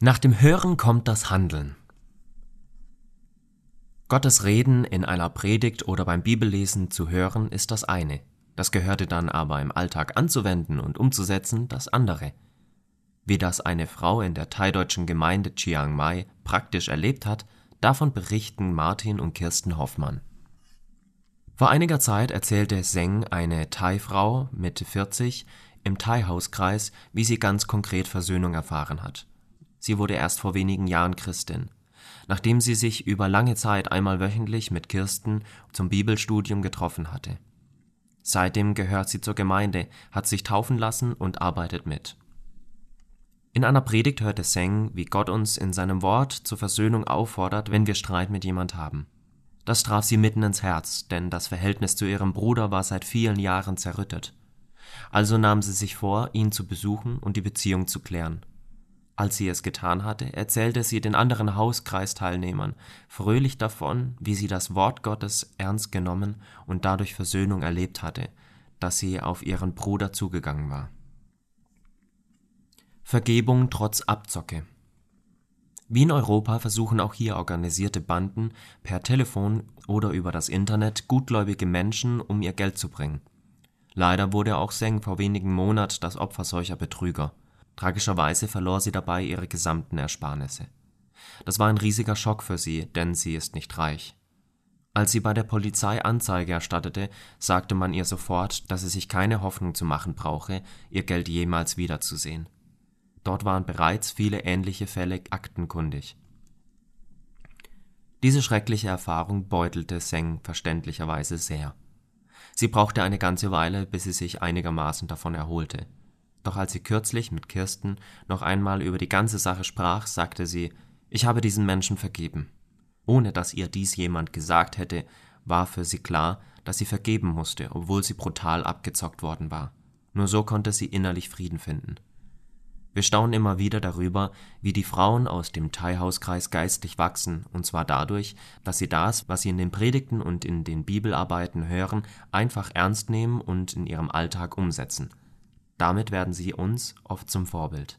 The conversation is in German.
Nach dem Hören kommt das Handeln. Gottes Reden in einer Predigt oder beim Bibellesen zu hören ist das eine, das gehörte dann aber im Alltag anzuwenden und umzusetzen das andere. Wie das eine Frau in der thaideutschen Gemeinde Chiang Mai praktisch erlebt hat, davon berichten Martin und Kirsten Hoffmann. Vor einiger Zeit erzählte Seng, eine Thai-Frau Mitte 40, im Thai-Hauskreis, wie sie ganz konkret Versöhnung erfahren hat. Sie wurde erst vor wenigen Jahren Christin. Nachdem sie sich über lange Zeit einmal wöchentlich mit Kirsten zum Bibelstudium getroffen hatte. Seitdem gehört sie zur Gemeinde, hat sich taufen lassen und arbeitet mit. In einer Predigt hörte Seng, wie Gott uns in seinem Wort zur Versöhnung auffordert, wenn wir Streit mit jemand haben. Das traf sie mitten ins Herz, denn das Verhältnis zu ihrem Bruder war seit vielen Jahren zerrüttet. Also nahm sie sich vor, ihn zu besuchen und die Beziehung zu klären. Als sie es getan hatte, erzählte sie den anderen Hauskreisteilnehmern fröhlich davon, wie sie das Wort Gottes ernst genommen und dadurch Versöhnung erlebt hatte, dass sie auf ihren Bruder zugegangen war. Vergebung trotz Abzocke Wie in Europa versuchen auch hier organisierte Banden per Telefon oder über das Internet gutgläubige Menschen um ihr Geld zu bringen. Leider wurde auch Seng vor wenigen Monaten das Opfer solcher Betrüger Tragischerweise verlor sie dabei ihre gesamten Ersparnisse. Das war ein riesiger Schock für sie, denn sie ist nicht reich. Als sie bei der Polizei Anzeige erstattete, sagte man ihr sofort, dass sie sich keine Hoffnung zu machen brauche, ihr Geld jemals wiederzusehen. Dort waren bereits viele ähnliche Fälle aktenkundig. Diese schreckliche Erfahrung beutelte Seng verständlicherweise sehr. Sie brauchte eine ganze Weile, bis sie sich einigermaßen davon erholte. Doch als sie kürzlich mit Kirsten noch einmal über die ganze Sache sprach, sagte sie, ich habe diesen Menschen vergeben. Ohne dass ihr dies jemand gesagt hätte, war für sie klar, dass sie vergeben musste, obwohl sie brutal abgezockt worden war. Nur so konnte sie innerlich Frieden finden. Wir staunen immer wieder darüber, wie die Frauen aus dem Thai-Hauskreis geistlich wachsen, und zwar dadurch, dass sie das, was sie in den Predigten und in den Bibelarbeiten hören, einfach ernst nehmen und in ihrem Alltag umsetzen. Damit werden sie uns oft zum Vorbild